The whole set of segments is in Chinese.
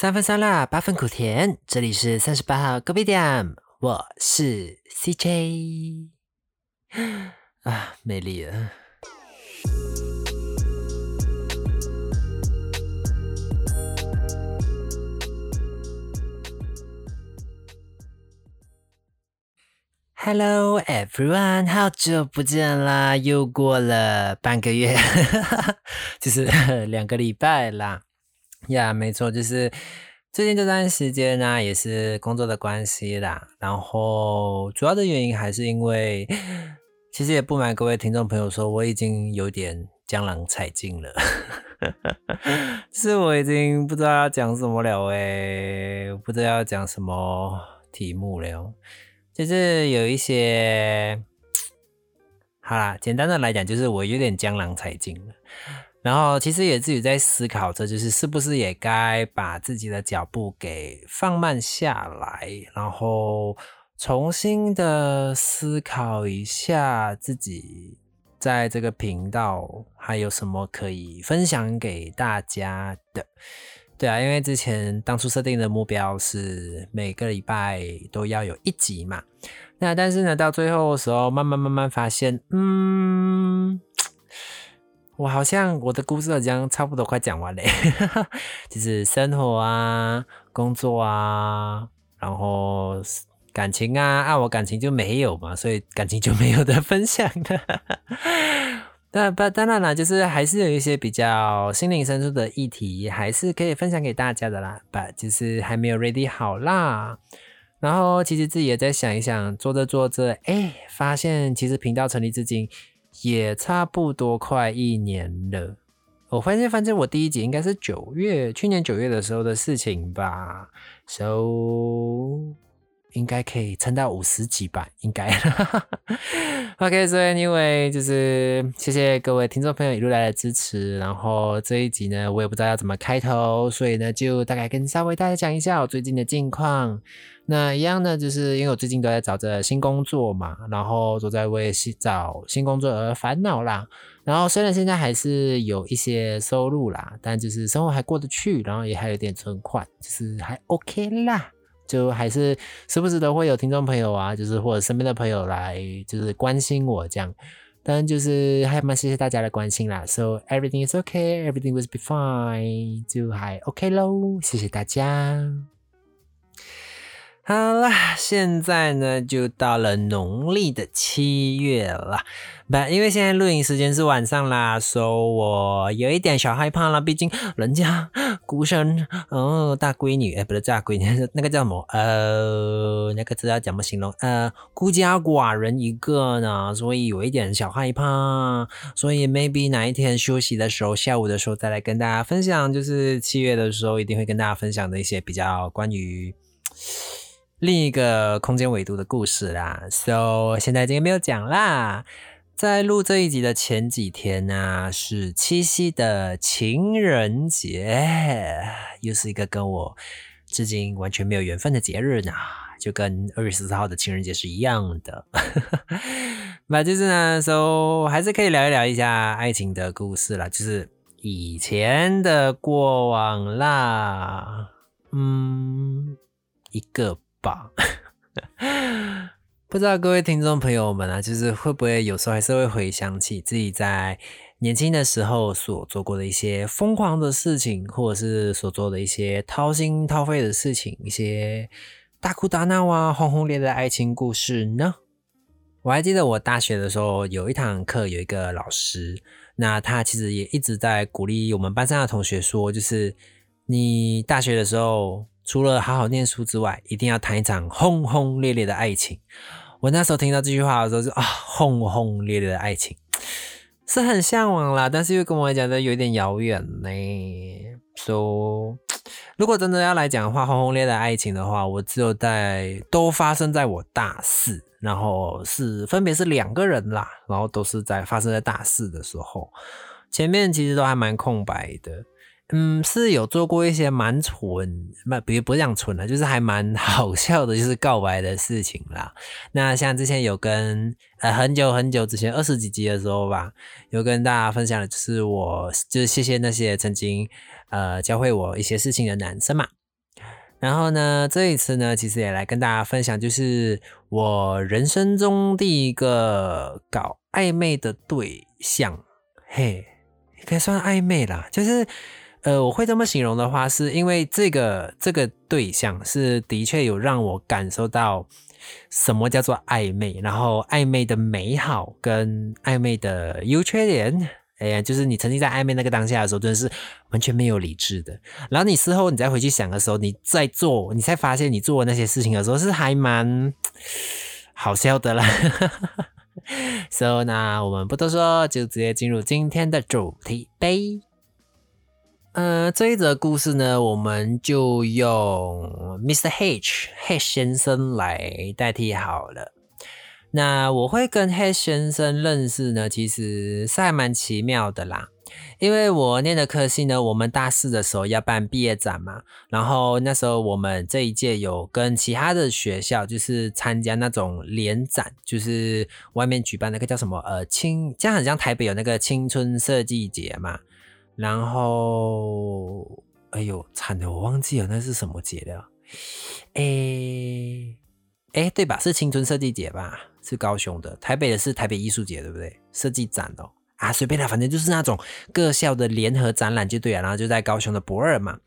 三分酸辣，八分苦甜。这里是三十八号隔壁店，我是 CJ。啊，美丽了。Hello everyone，好久不见啦！又过了半个月，就是两个礼拜啦。呀，没错，就是最近这段时间呢，也是工作的关系啦。然后主要的原因还是因为，其实也不瞒各位听众朋友说，我已经有点江郎才尽了，是我已经不知道要讲什么了诶，不知道要讲什么题目了。就是有一些，好啦，简单的来讲，就是我有点江郎才尽了。然后其实也自己在思考着，就是是不是也该把自己的脚步给放慢下来，然后重新的思考一下自己在这个频道还有什么可以分享给大家的。对啊，因为之前当初设定的目标是每个礼拜都要有一集嘛，那但是呢，到最后的时候，慢慢慢慢发现，嗯，我好像我的故事好像差不多快讲完嘞，就是生活啊、工作啊，然后感情啊，啊，我感情就没有嘛，所以感情就没有的分享的。那不当然了，就是还是有一些比较心灵深处的议题，还是可以分享给大家的啦。不，就是还没有 ready 好啦。然后其实自己也在想一想，做着做着，哎，发现其实频道成立至今也差不多快一年了。我发现，反正我第一集应该是九月，去年九月的时候的事情吧。So。应该可以撑到五十集吧，应该。OK，所以因为就是谢谢各位听众朋友一路来的支持，然后这一集呢，我也不知道要怎么开头，所以呢，就大概跟稍微大家讲一下我最近的近况。那一样呢，就是因为我最近都在找着新工作嘛，然后都在为新找新工作而烦恼啦。然后虽然现在还是有一些收入啦，但就是生活还过得去，然后也还有点存款，就是还 OK 啦。就还是时不时都会有听众朋友啊，就是或者身边的朋友来，就是关心我这样，当然就是还蛮谢谢大家的关心啦。So everything is okay, everything will be fine，就还 OK 喽，谢谢大家。好啦，现在呢就到了农历的七月了。不，因为现在录影时间是晚上啦，所以我有一点小害怕了。毕竟人家孤身，哦，大闺女，哎，不是大闺女，那个叫什么？呃，那个字要怎么形容？呃，孤家寡人一个呢，所以有一点小害怕。所以 maybe 哪一天休息的时候，下午的时候再来跟大家分享，就是七月的时候一定会跟大家分享的一些比较关于。另一个空间维度的故事啦，So 现在今天没有讲啦。在录这一集的前几天呢，是七夕的情人节，又是一个跟我至今完全没有缘分的节日呢，就跟二月十四号的情人节是一样的。那就是呢，So 还是可以聊一聊一下爱情的故事啦，就是以前的过往啦。嗯，一个。吧，不知道各位听众朋友们啊，就是会不会有时候还是会回想起自己在年轻的时候所做过的一些疯狂的事情，或者是所做的一些掏心掏肺的事情，一些大哭大闹啊、轰轰烈烈的爱情故事呢？我还记得我大学的时候有一堂课，有一个老师，那他其实也一直在鼓励我们班上的同学说，就是你大学的时候。除了好好念书之外，一定要谈一场轰轰烈烈的爱情。我那时候听到这句话的时候，就啊，轰轰烈烈的爱情是很向往啦，但是又跟我讲的有点遥远呢。说如果真的要来讲的话，轰轰烈烈的爱情的话，我只有在都发生在我大四，然后是分别是两个人啦，然后都是在发生在大四的时候，前面其实都还蛮空白的。嗯，是有做过一些蛮蠢，不，不不讲蠢的，就是还蛮 好笑的，就是告白的事情啦。那像之前有跟呃很久很久之前二十几集的时候吧，有跟大家分享的，就是我就是谢谢那些曾经呃教会我一些事情的男生嘛。然后呢，这一次呢，其实也来跟大家分享，就是我人生中第一个搞暧昧的对象，嘿，可以算暧昧啦。就是呃，我会这么形容的话，是因为这个这个对象是的确有让我感受到什么叫做暧昧，然后暧昧的美好跟暧昧的优缺点。哎呀，就是你曾经在暧昧那个当下的时候，真的是完全没有理智的。然后你事后你再回去想的时候，你再做，你才发现你做的那些事情的时候是还蛮好笑的啦。So 那我们不多说，就直接进入今天的主题呗。呃，这一则故事呢，我们就用 Mr. H H 先生来代替好了。那我会跟黑先生认识呢，其实是还蛮奇妙的啦。因为我念的科系呢，我们大四的时候要办毕业展嘛，然后那时候我们这一届有跟其他的学校，就是参加那种联展，就是外面举办那个叫什么呃青，这样很像台北有那个青春设计节嘛。然后，哎呦，惨的，我忘记了那是什么节了。哎哎，对吧？是青春设计节吧？是高雄的，台北的是台北艺术节，对不对？设计展哦，啊，随便啦，反正就是那种各校的联合展览就对了。然后就在高雄的博尔嘛，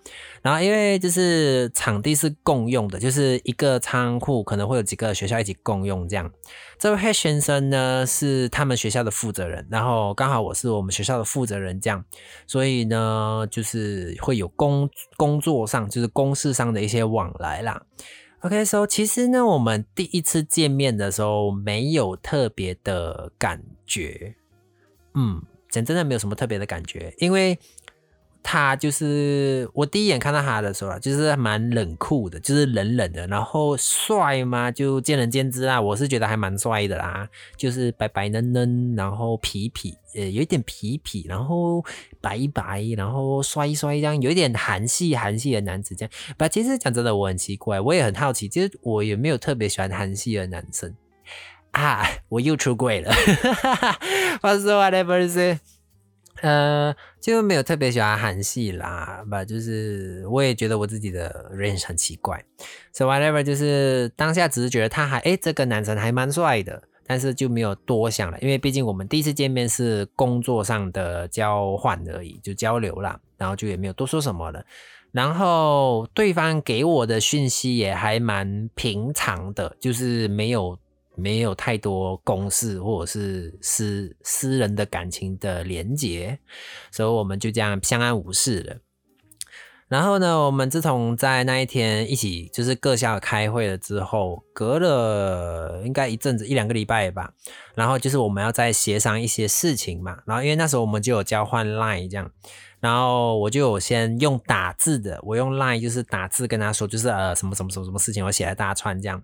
然后因为就是场地是共用的，就是一个仓库可能会有几个学校一起共用这样。这位黑先生呢是他们学校的负责人，然后刚好我是我们学校的负责人这样，所以呢就是会有工工作上就是公事上的一些往来啦。OK，so 其实呢，我们第一次见面的时候没有特别的感觉，嗯，讲真的没有什么特别的感觉，因为。他就是我第一眼看到他的时候，就是蛮冷酷的，就是冷冷的。然后帅吗？就见仁见智啦。我是觉得还蛮帅的啦，就是白白嫩嫩，然后痞痞，呃，有一点痞痞，然后白白，然后帅帅这样，有一点韩系韩系的男子这样。不，其实讲真的，我很奇怪，我也很好奇，其实我有没有特别喜欢韩系的男生啊？我又出轨了，我说 whatever 是。呃，就没有特别喜欢韩系啦，吧，就是我也觉得我自己的 range 很奇怪，so whatever，就是当下只是觉得他还，哎，这个男生还蛮帅的，但是就没有多想了，因为毕竟我们第一次见面是工作上的交换而已，就交流啦，然后就也没有多说什么了，然后对方给我的讯息也还蛮平常的，就是没有。没有太多公事或者是私私人的感情的连结，所以我们就这样相安无事了。然后呢，我们自从在那一天一起就是各校开会了之后，隔了应该一阵子一两个礼拜吧。然后就是我们要再协商一些事情嘛。然后因为那时候我们就有交换 line 这样，然后我就有先用打字的，我用 line 就是打字跟他说，就是呃什么什么什么什么事情，我写了大串这样。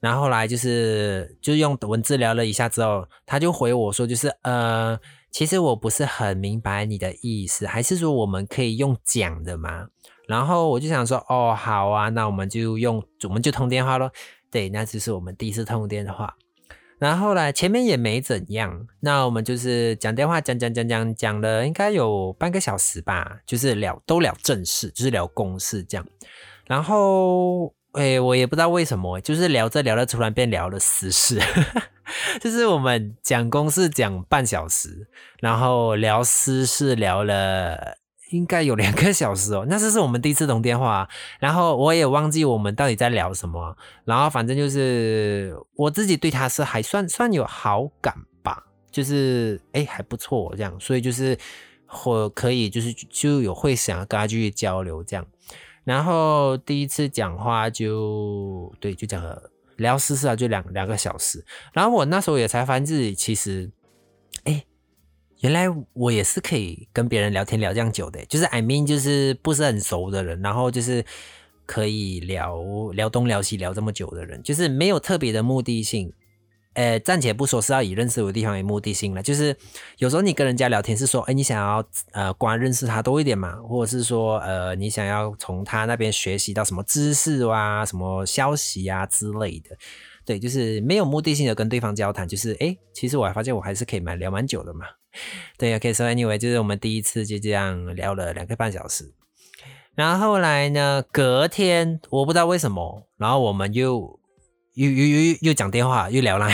然后来就是就用文字聊了一下之后，他就回我说，就是呃，其实我不是很明白你的意思，还是说我们可以用讲的吗？然后我就想说，哦，好啊，那我们就用，我们就通电话咯。对，那就是我们第一次通电话。然后呢前面也没怎样，那我们就是讲电话，讲讲讲讲讲了，应该有半个小时吧，就是聊都聊正事，就是聊公事这样。然后。哎，我也不知道为什么，就是聊着聊着，突然变聊了私事，就是我们讲公事讲半小时，然后聊私事聊了应该有两个小时哦。那这是我们第一次通电话，然后我也忘记我们到底在聊什么，然后反正就是我自己对他是还算算有好感吧，就是哎还不错这样，所以就是或可以就是就有会想要跟他继续交流这样。然后第一次讲话就对，就讲了聊私事啊，就两两个小时。然后我那时候也才发现自己其实，哎，原来我也是可以跟别人聊天聊这样久的，就是 I mean 就是不是很熟的人，然后就是可以聊聊东聊西聊这么久的人，就是没有特别的目的性。呃，暂且不说是要以认识我的地方为目的性了，就是有时候你跟人家聊天是说，哎，你想要呃，光认识他多一点嘛，或者是说，呃，你想要从他那边学习到什么知识啊、什么消息啊之类的，对，就是没有目的性的跟对方交谈，就是哎，其实我还发现我还是可以蛮聊蛮久的嘛，对，可以说 anyway，就是我们第一次就这样聊了两个半小时，然后后来呢，隔天我不知道为什么，然后我们又又又又又讲电话，又聊了。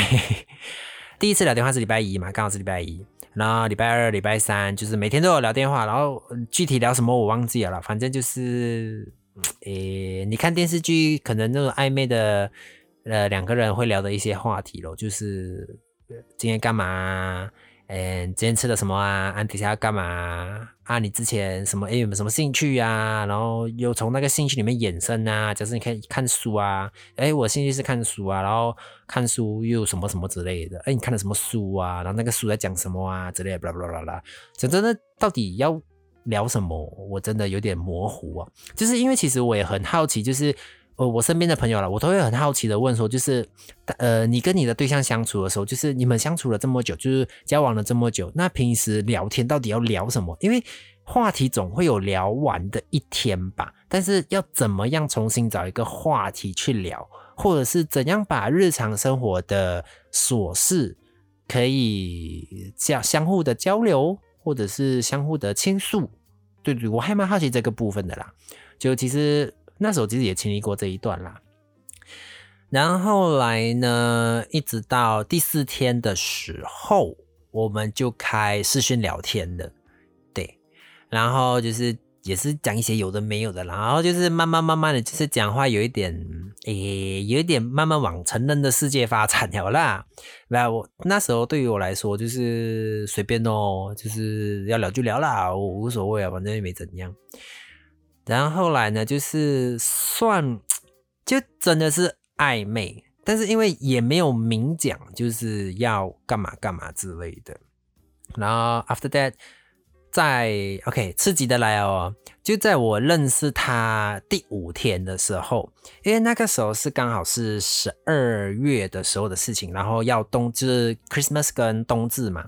第一次聊电话是礼拜一嘛，刚好是礼拜一。然后礼拜二、礼拜三就是每天都有聊电话，然后具体聊什么我忘记了啦，反正就是，诶，你看电视剧可能那种暧昧的，呃，两个人会聊的一些话题咯，就是今天干嘛。嗯，今天吃了什么啊？啊，底下要干嘛啊？你之前什么？哎，有什么兴趣啊？然后又从那个兴趣里面衍生啊，假设你可以看书啊，哎，我兴趣是看书啊，然后看书又什么什么之类的，哎，你看了什么书啊？然后那个书在讲什么啊？之类的，巴拉巴拉巴拉。讲真的，到底要聊什么？我真的有点模糊啊。就是因为其实我也很好奇，就是。呃，我身边的朋友了，我都会很好奇的问说，就是，呃，你跟你的对象相处的时候，就是你们相处了这么久，就是交往了这么久，那平时聊天到底要聊什么？因为话题总会有聊完的一天吧，但是要怎么样重新找一个话题去聊，或者是怎样把日常生活的琐事可以相相互的交流，或者是相互的倾诉？对对，我还蛮好奇这个部分的啦，就其实。那时候其实也经历过这一段啦，然后来呢，一直到第四天的时候，我们就开视讯聊天了，对，然后就是也是讲一些有的没有的，然后就是慢慢慢慢的就是讲话有一点，诶，有一点慢慢往成人的世界发展了啦。那我那时候对于我来说就是随便哦，就是要聊就聊啦，我无所谓啊，反正也没怎样。然后后来呢，就是算就真的是暧昧，但是因为也没有明讲，就是要干嘛干嘛之类的。然后 after that，在 OK 刺激的来哦，就在我认识他第五天的时候，因为那个时候是刚好是十二月的时候的事情，然后要冬就是 Christmas 跟冬至嘛，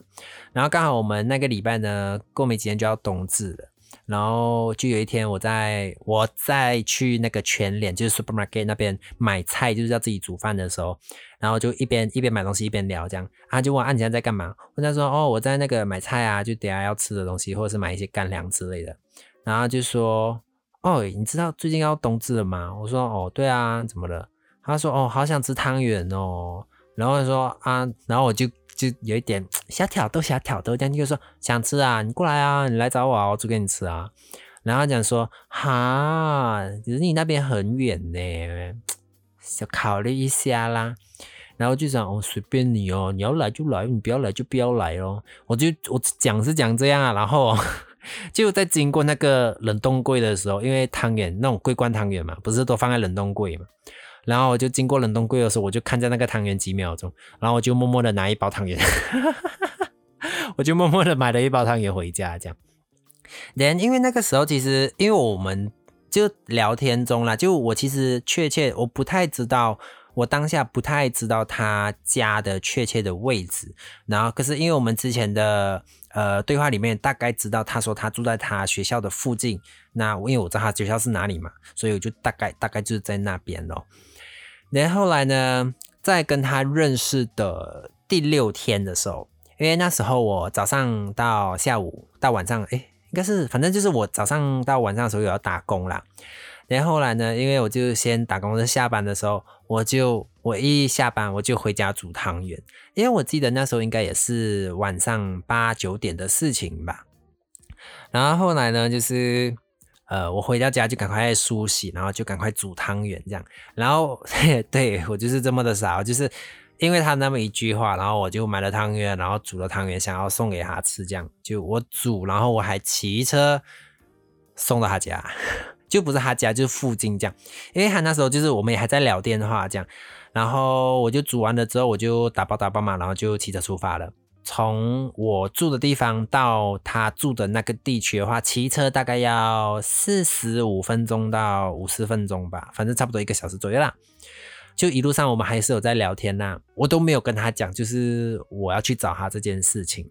然后刚好我们那个礼拜呢，过没几天就要冬至了。然后就有一天，我在我在去那个全联，就是 supermarket 那边买菜，就是要自己煮饭的时候，然后就一边一边买东西一边聊，这样啊，就问啊你现在在干嘛？问他说哦我在那个买菜啊，就等下要吃的东西，或者是买一些干粮之类的。然后就说哦你知道最近要冬至了吗？我说哦对啊，怎么了？他说哦好想吃汤圆哦。然后说啊，然后我就。就有一点 小挑逗，小挑逗，这样就说想吃啊，你过来啊，你来找我啊，我煮给你吃啊。然后讲说哈，可是你那边很远呢，要考虑一下啦。然后就讲哦，随便你哦，你要来就来，你不要来就不要来哦。我就我讲是讲这样啊，然后 就在经过那个冷冻柜的时候，因为汤圆那种桂冠汤圆嘛，不是都放在冷冻柜嘛。然后我就经过冷冻柜的时候，我就看在那个汤圆几秒钟，然后我就默默的拿一包汤圆，我就默默的买了一包汤圆回家，这样。连因为那个时候其实，因为我们就聊天中啦，就我其实确切我不太知道，我当下不太知道他家的确切的位置。然后可是因为我们之前的呃对话里面大概知道，他说他住在他学校的附近，那因为我知道他学校是哪里嘛，所以我就大概大概就是在那边咯。然后来呢，在跟他认识的第六天的时候，因为那时候我早上到下午到晚上，哎，应该是反正就是我早上到晚上的时候有要打工啦。然后来呢，因为我就先打工，在下班的时候，我就我一下班我就回家煮汤圆，因为我记得那时候应该也是晚上八九点的事情吧。然后后来呢，就是。呃，我回到家就赶快梳洗，然后就赶快煮汤圆这样。然后，对我就是这么的傻，就是因为他那么一句话，然后我就买了汤圆，然后煮了汤圆，想要送给他吃。这样就我煮，然后我还骑车送到他家，就不是他家，就是附近这样。因为他那时候就是我们也还在聊电话这样，然后我就煮完了之后，我就打包打包嘛，然后就骑车出发了。从我住的地方到他住的那个地区的话，骑车大概要四十五分钟到五十分钟吧，反正差不多一个小时左右啦。就一路上我们还是有在聊天呐，我都没有跟他讲，就是我要去找他这件事情，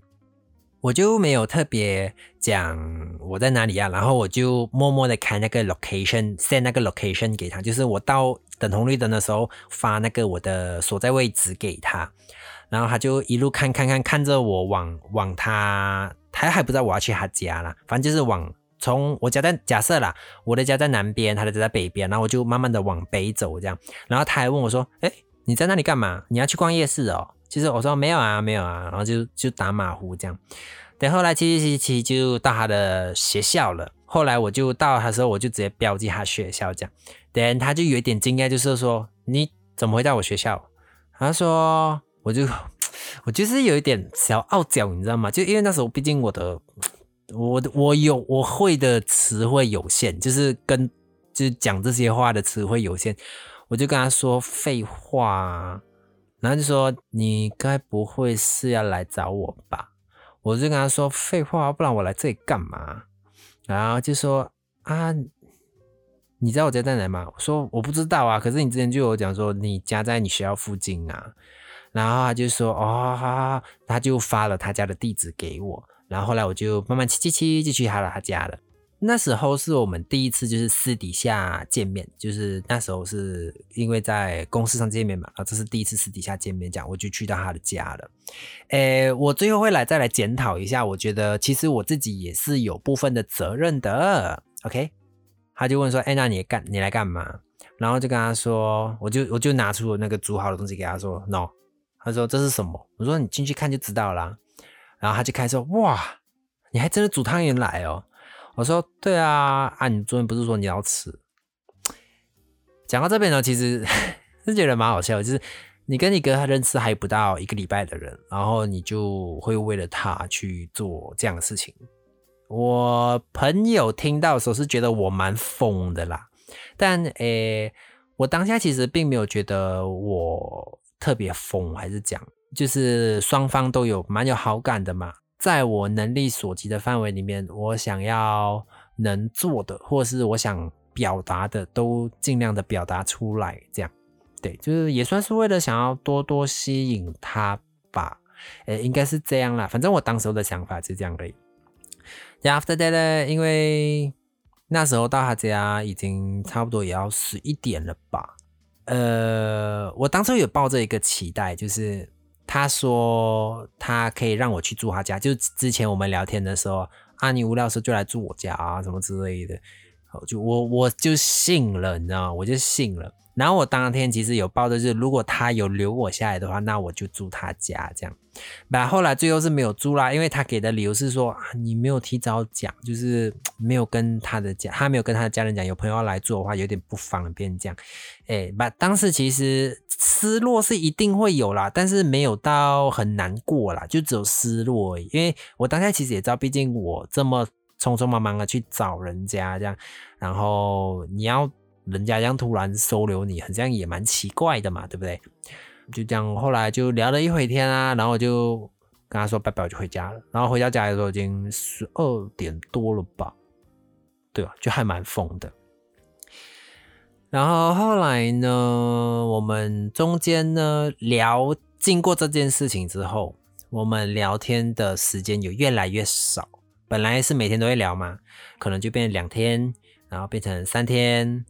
我就没有特别讲我在哪里啊，然后我就默默的开那个 location，send 那个 location 给他，就是我到等红绿灯的时候发那个我的所在位置给他。然后他就一路看看看看着我往往他，他还不知道我要去他家啦，反正就是往从我家在假设啦，我的家在南边，他的家在北边，然后我就慢慢的往北走这样。然后他还问我说：“哎，你在那里干嘛？你要去逛夜市哦？”其实我说没有啊，没有啊，然后就就打马虎这样。等后来七七七七就到他的学校了。后来我就到他的时候，我就直接标记他学校这样。等他就有一点惊讶，就是说你怎么会在我学校？他说我就 我就是有一点小傲娇，你知道吗？就因为那时候毕竟我的 我我有我会的词汇有限，就是跟就是讲这些话的词汇有限，我就跟他说废话，然后就说你该不会是要来找我吧？我就跟他说废话，不然我来这里干嘛？然后就说啊，你知道我家在哪吗？我说我不知道啊，可是你之前就有讲说你家在你学校附近啊。然后他就说哦，他就发了他家的地址给我。然后后来我就慢慢骑骑骑就去他了他家了。那时候是我们第一次就是私底下见面，就是那时候是因为在公司上见面嘛，啊，这是第一次私底下见面，这样我就去到他的家了。诶，我最后会来再来检讨一下，我觉得其实我自己也是有部分的责任的。OK，他就问说，哎，那你干你来干嘛？然后就跟他说，我就我就拿出那个煮好的东西给他说，no，他说这是什么？我说你进去看就知道啦。然后他就开始说，哇，你还真的煮汤圆来哦。我说对啊，啊，你昨天不是说你要吃？讲到这边呢，其实是觉得蛮好笑，就是你跟你哥他认识还不到一个礼拜的人，然后你就会为了他去做这样的事情。我朋友听到的时候是觉得我蛮疯的啦，但诶，我当下其实并没有觉得我特别疯，还是讲就是双方都有蛮有好感的嘛。在我能力所及的范围里面，我想要能做的，或是我想表达的，都尽量的表达出来。这样，对，就是也算是为了想要多多吸引他吧。诶，应该是这样啦。反正我当时候的想法是这样的。After that 呢，因为那时候到他家已经差不多也要十一点了吧。呃，我当初有抱着一个期待，就是。他说他可以让我去住他家，就之前我们聊天的时候，啊，你无聊时候就来住我家啊，什么之类的，就我我就信了，你知道吗？我就信了。然后我当天其实有抱的，是如果他有留我下来的话，那我就住他家这样。那后来最后是没有住啦，因为他给的理由是说啊，你没有提早讲，就是没有跟他的家，他没有跟他的家人讲，有朋友要来住的话有点不方便这样。哎，把当时其实失落是一定会有啦，但是没有到很难过啦，就只有失落而已。因为我当下其实也知道，毕竟我这么匆匆忙忙的去找人家这样，然后你要。人家这样突然收留你，好像也蛮奇怪的嘛，对不对？就这样，后来就聊了一会天啊，然后就跟他说拜拜，我就回家了。然后回到家的时候已经十二点多了吧，对吧？就还蛮疯的。然后后来呢，我们中间呢聊，经过这件事情之后，我们聊天的时间有越来越少。本来是每天都会聊嘛，可能就变两天，然后变成三天。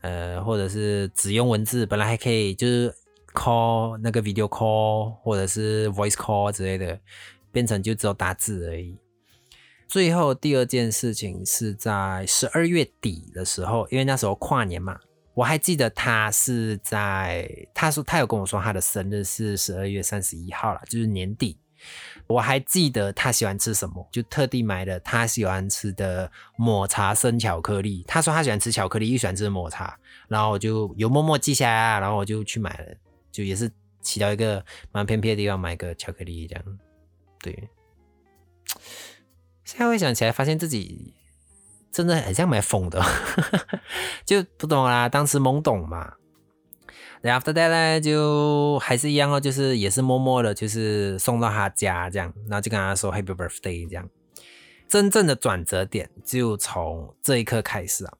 呃，或者是只用文字，本来还可以，就是 call 那个 video call 或者是 voice call 之类的，变成就只有打字而已。最后第二件事情是在十二月底的时候，因为那时候跨年嘛，我还记得他是在，他说他有跟我说他的生日是十二月三十一号了，就是年底。我还记得他喜欢吃什么，就特地买了他喜欢吃的抹茶生巧克力。他说他喜欢吃巧克力，又喜欢吃抹茶，然后我就有默默记下来，啊然后我就去买了，就也是骑到一个蛮偏僻的地方买个巧克力这样。对，现在回想起来，发现自己真的很像买疯的，就不懂啦，当时懵懂嘛。After that 呢，就还是一样哦，就是也是默默的，就是送到他家这样，然后就跟他说 Happy Birthday 这样。真正的转折点就从这一刻开始啊，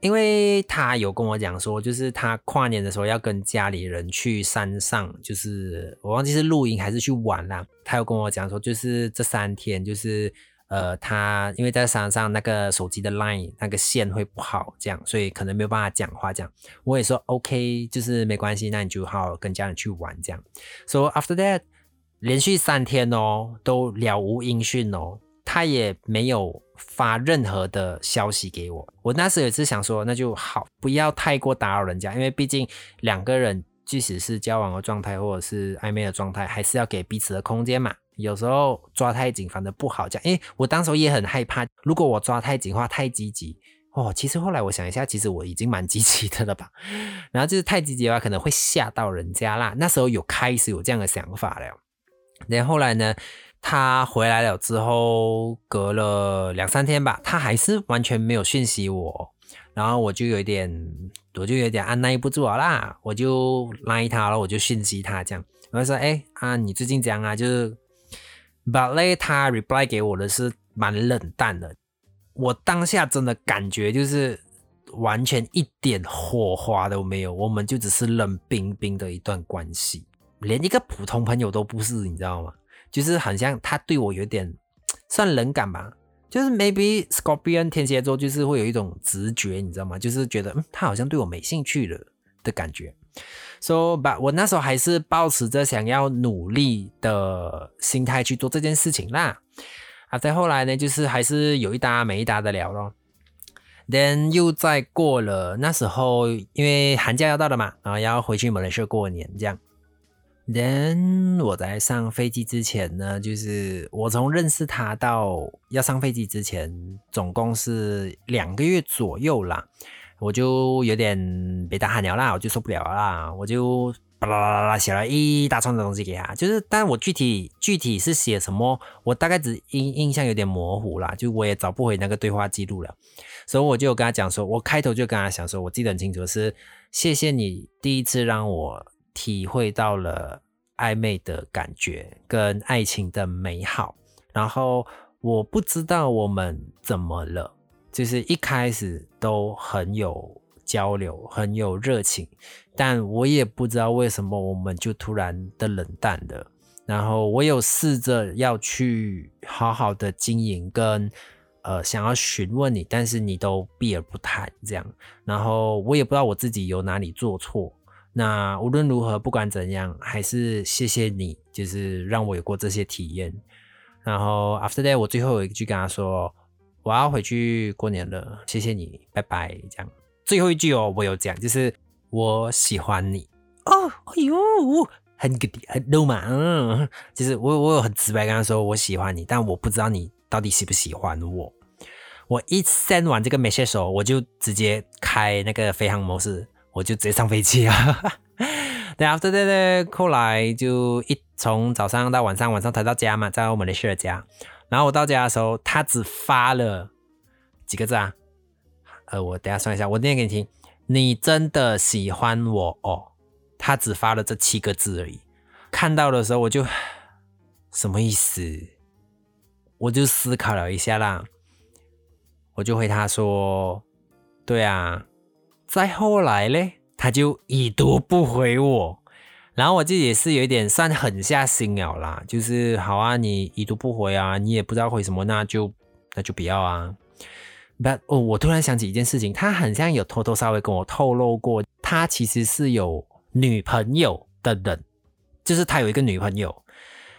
因为他有跟我讲说，就是他跨年的时候要跟家里人去山上，就是我忘记是露营还是去玩啦。他有跟我讲说，就是这三天就是。呃，他因为在山上那个手机的 line 那个线会不好，这样，所以可能没有办法讲话。这样，我也说 OK，就是没关系，那你就好好跟家人去玩这样。So after that，连续三天哦，都了无音讯哦，他也没有发任何的消息给我。我那时也是想说，那就好，不要太过打扰人家，因为毕竟两个人即使是交往的状态或者是暧昧的状态，还是要给彼此的空间嘛。有时候抓太紧，反正不好讲。为我当时也很害怕，如果我抓太紧话，太积极哦。其实后来我想一下，其实我已经蛮积极的了吧。然后就是太积极的话，可能会吓到人家啦。那时候有开始有这样的想法了。然后后来呢，他回来了之后，隔了两三天吧，他还是完全没有讯息我。然后我就有点，我就有点按耐不住了啦，我就拉他了，我就讯息他这样，我就说，哎啊，你最近怎样啊？就是。But 嘞，他 reply 给我的是蛮冷淡的，我当下真的感觉就是完全一点火花都没有，我们就只是冷冰冰的一段关系，连一个普通朋友都不是，你知道吗？就是很像他对我有点算冷感吧，就是 maybe Scorpion 天蝎座就是会有一种直觉，你知道吗？就是觉得嗯，他好像对我没兴趣了的感觉。说把我那时候还是保持着想要努力的心态去做这件事情啦。啊，再后来呢，就是还是有一搭没一搭的聊咯。Then 又再过了那时候，因为寒假要到了嘛，然后要回去马来西亚过年这样。Then 我在上飞机之前呢，就是我从认识他到要上飞机之前，总共是两个月左右啦。我就有点被他喊了啦，我就受不了啦，我就巴拉巴拉拉写了一大串的东西给他，就是，但我具体具体是写什么，我大概只印印象有点模糊啦，就我也找不回那个对话记录了，所以我就跟他讲说，我开头就跟他讲说，我记得很清楚是，谢谢你第一次让我体会到了暧昧的感觉跟爱情的美好，然后我不知道我们怎么了。就是一开始都很有交流，很有热情，但我也不知道为什么我们就突然的冷淡了。然后我有试着要去好好的经营，跟呃想要询问你，但是你都避而不谈这样。然后我也不知道我自己有哪里做错。那无论如何，不管怎样，还是谢谢你，就是让我有过这些体验。然后 after that，我最后有一句跟他说。我要回去过年了，谢谢你，拜拜。这样最后一句哦，我有讲，就是我喜欢你哦。哎呦，很个很 low 嘛，嗯，就是我我有很直白跟他说我喜欢你，但我不知道你到底喜不喜欢我。我一 send 完这个 message，我就直接开那个飞航模式，我就直接上飞机啊。对，after that，后来就一从早上到晚上，晚上才到家嘛，在我们的舍家。然后我到家的时候，他只发了几个字啊？呃，我等下算一下，我念给你听。你真的喜欢我哦？他只发了这七个字而已。看到的时候我就什么意思？我就思考了一下啦，我就回他说：对啊。再后来嘞，他就已读不回我。然后我自己也是有一点算狠下心了啦，就是好啊，你已读不回啊，你也不知道回什么，那就那就不要啊。But 哦，我突然想起一件事情，他很像有偷偷稍微跟我透露过，他其实是有女朋友的人，就是他有一个女朋友。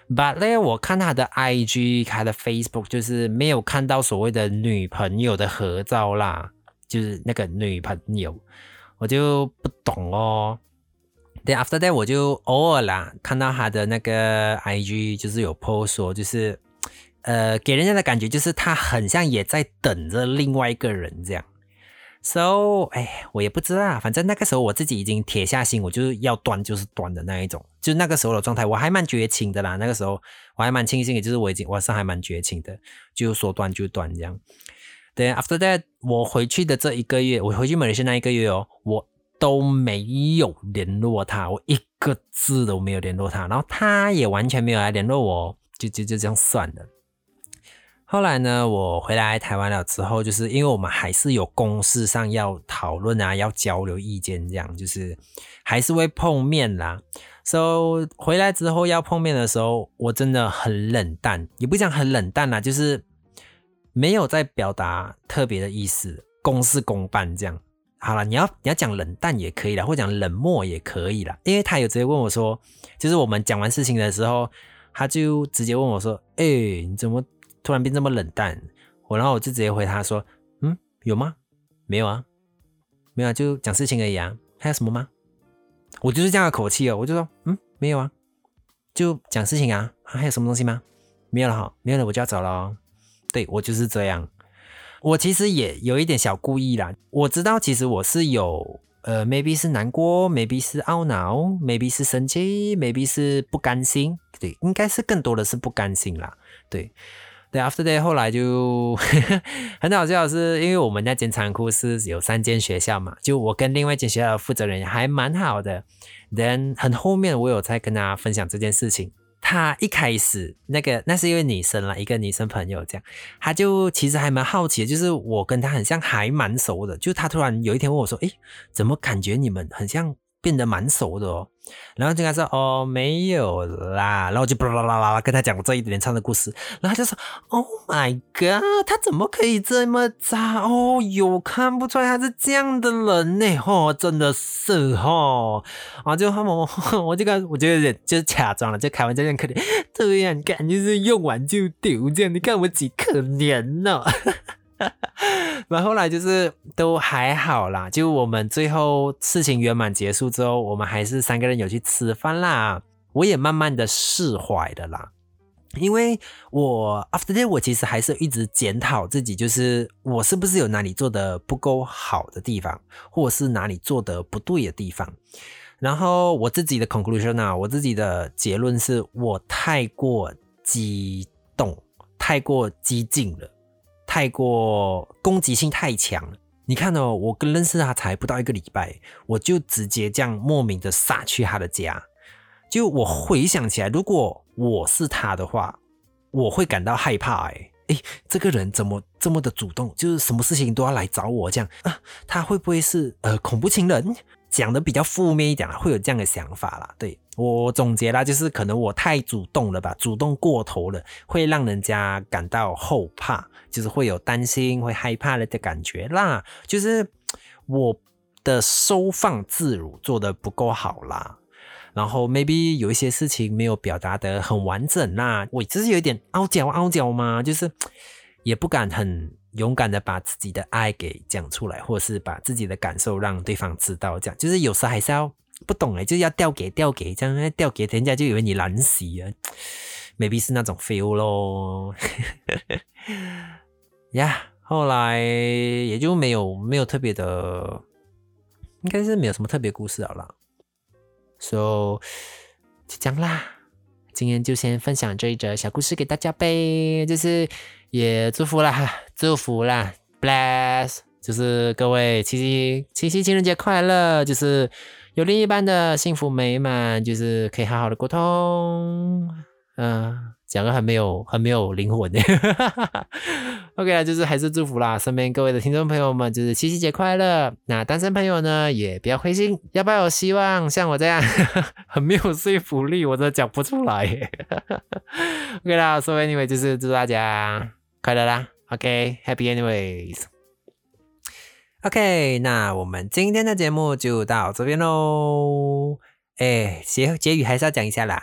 But 呢，我看他的 IG，他的 Facebook，就是没有看到所谓的女朋友的合照啦，就是那个女朋友，我就不懂哦。对，after that 我就偶尔啦看到他的那个 IG，就是有 post 说，就是呃给人家的感觉就是他很像也在等着另外一个人这样。So，哎，我也不知道，反正那个时候我自己已经铁下心，我就是要断就是断的那一种，就那个时候的状态，我还蛮绝情的啦。那个时候我还蛮庆幸也，就是我已经晚上还蛮绝情的，就说断就断这样。对，after that 我回去的这一个月，我回去马来西亚那一个月哦，我。都没有联络他，我一个字都没有联络他，然后他也完全没有来联络我，就就就这样算了。后来呢，我回来台湾了之后，就是因为我们还是有公事上要讨论啊，要交流意见，这样就是还是会碰面啦。So 回来之后要碰面的时候，我真的很冷淡，也不讲很冷淡啦，就是没有在表达特别的意思，公事公办这样。好了，你要你要讲冷淡也可以啦，或讲冷漠也可以啦。因为他有直接问我说，就是我们讲完事情的时候，他就直接问我说：“哎，你怎么突然变这么冷淡？”我然后我就直接回他说，嗯，有吗？没有啊，没有啊，就讲事情而已啊，还有什么吗？我就是这样的口气哦，我就说，嗯，没有啊，就讲事情啊，还有什么东西吗？没有了哈，没有了，我就要走了。对我就是这样，我其实也有一点小故意啦。我知道其实我是有，呃，maybe 是难过，maybe 是懊恼，maybe 是生气，maybe 是不甘心。对，应该是更多的是不甘心啦。对。对，after day 后来就 很好笑，是因为我们那间仓库是有三间学校嘛，就我跟另外一间学校的负责人还蛮好的。then 很后面我有在跟他分享这件事情，他一开始那个那是一位女生啦，一个女生朋友这样，他就其实还蛮好奇，就是我跟他很像，还蛮熟的。就他突然有一天问我说：“诶，怎么感觉你们很像？”变得蛮熟的哦，然后就跟他说哦没有啦，然后就巴拉巴拉巴跟他讲这一连串的故事，然后他就说 Oh my god，他怎么可以这么渣哦？有看不出来他是这样的人呢？哦，真的是哦，啊就他们 我就跟我就有点就是假装了，就开玩笑这样可怜，这样感觉是用完就丢这样，你看我几可怜呢？然后来就是都还好啦，就我们最后事情圆满结束之后，我们还是三个人有去吃饭啦。我也慢慢的释怀的啦，因为我 after day 我其实还是一直检讨自己，就是我是不是有哪里做的不够好的地方，或是哪里做的不对的地方。然后我自己的 conclusion 啊，我自己的结论是我太过激动，太过激进了。太过攻击性太强了，你看哦，我跟认识他才不到一个礼拜，我就直接这样莫名的杀去他的家。就我回想起来，如果我是他的话，我会感到害怕。哎哎，这个人怎么这么的主动？就是什么事情都要来找我这样啊？他会不会是呃恐怖情人？讲的比较负面一点会有这样的想法啦。对我总结啦，就是可能我太主动了吧，主动过头了，会让人家感到后怕。就是会有担心、会害怕了的感觉啦，就是我的收放自如做的不够好啦，然后 maybe 有一些事情没有表达的很完整啦，我就是有一点傲娇傲娇嘛，就是也不敢很勇敢的把自己的爱给讲出来，或是把自己的感受让对方知道，这样。就是有时还是要不懂哎，就是要调给调给，这样调给人家就以为你懒死啊，maybe 是那种 feel 咯。呀，后来也就没有没有特别的，应该是没有什么特别故事了啦。So 就这样啦，今天就先分享这一则小故事给大家呗，就是也祝福啦，祝福啦，bless，就是各位七夕七夕情人节快乐，就是有另一半的幸福美满，就是可以好好的沟通，嗯。讲个很没有很没有灵魂的，OK 啊，就是还是祝福啦，身边各位的听众朋友们，就是七夕节快乐。那单身朋友呢，也不要灰心，要不要有希望？像我这样 很没有说服力，我都讲不出来。OK 啦，所以 anyway 就是祝大家快乐啦。OK，Happy anyways。OK，那我们今天的节目就到这边喽。哎，结结语还是要讲一下啦。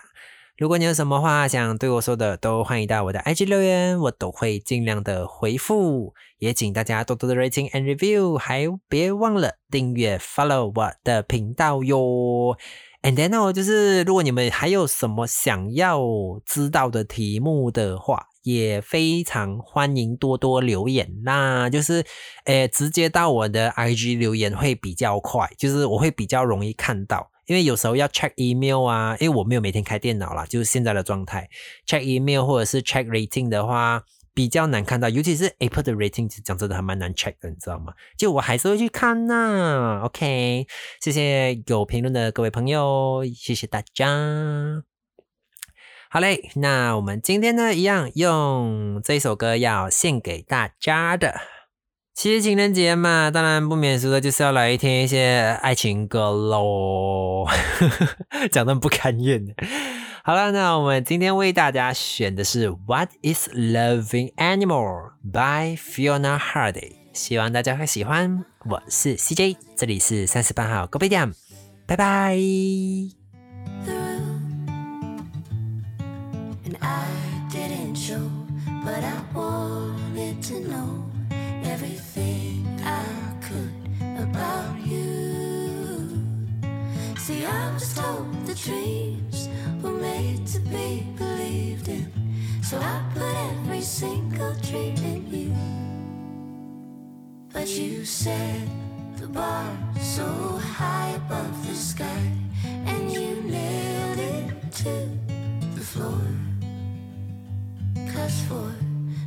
如果你有什么话想对我说的，都欢迎到我的 IG 留言，我都会尽量的回复。也请大家多多的 rating and review，还别忘了订阅 follow 我的频道哟。And then 哦，就是如果你们还有什么想要知道的题目的话，也非常欢迎多多留言。那就是，诶，直接到我的 IG 留言会比较快，就是我会比较容易看到。因为有时候要 check email 啊，因为我没有每天开电脑啦，就是现在的状态，check email 或者是 check rating 的话比较难看到，尤其是 Apple 的 rating，讲真的还蛮难 check 的，你知道吗？就我还是会去看呐。OK，谢谢有评论的各位朋友，谢谢大家。好嘞，那我们今天呢，一样用这首歌要献给大家的。其实情人节嘛，当然不免俗的就是要来听一些爱情歌喽，讲的不甘愿。好了，那我们今天为大家选的是《What Is Loving Animal》by Fiona Hardy，希望大家会喜欢。我是 CJ，这里是三十八号高贝店，拜拜。Told the dreams were made to be believed in. So I put every single dream in you. But you said the bar so high above the sky, and you nailed it to the floor. Cause for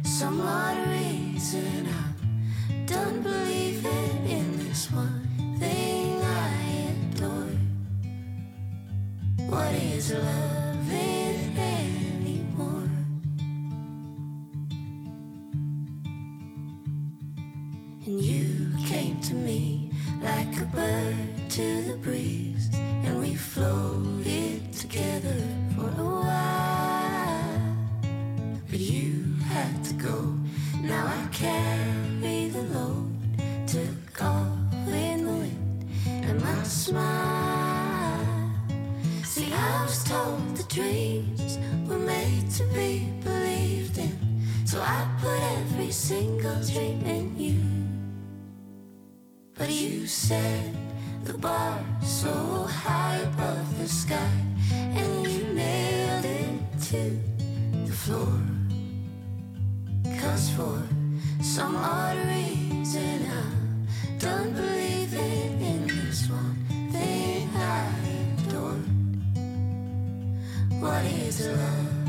some odd reason, I'm done believing in this one thing I adore. Loving anymore? And you came to me like a bird to the breeze, said the bar so high above the sky, and you nailed it to the floor. Cause for some odd reason, I'm done believing in this one thing I adored. What is loving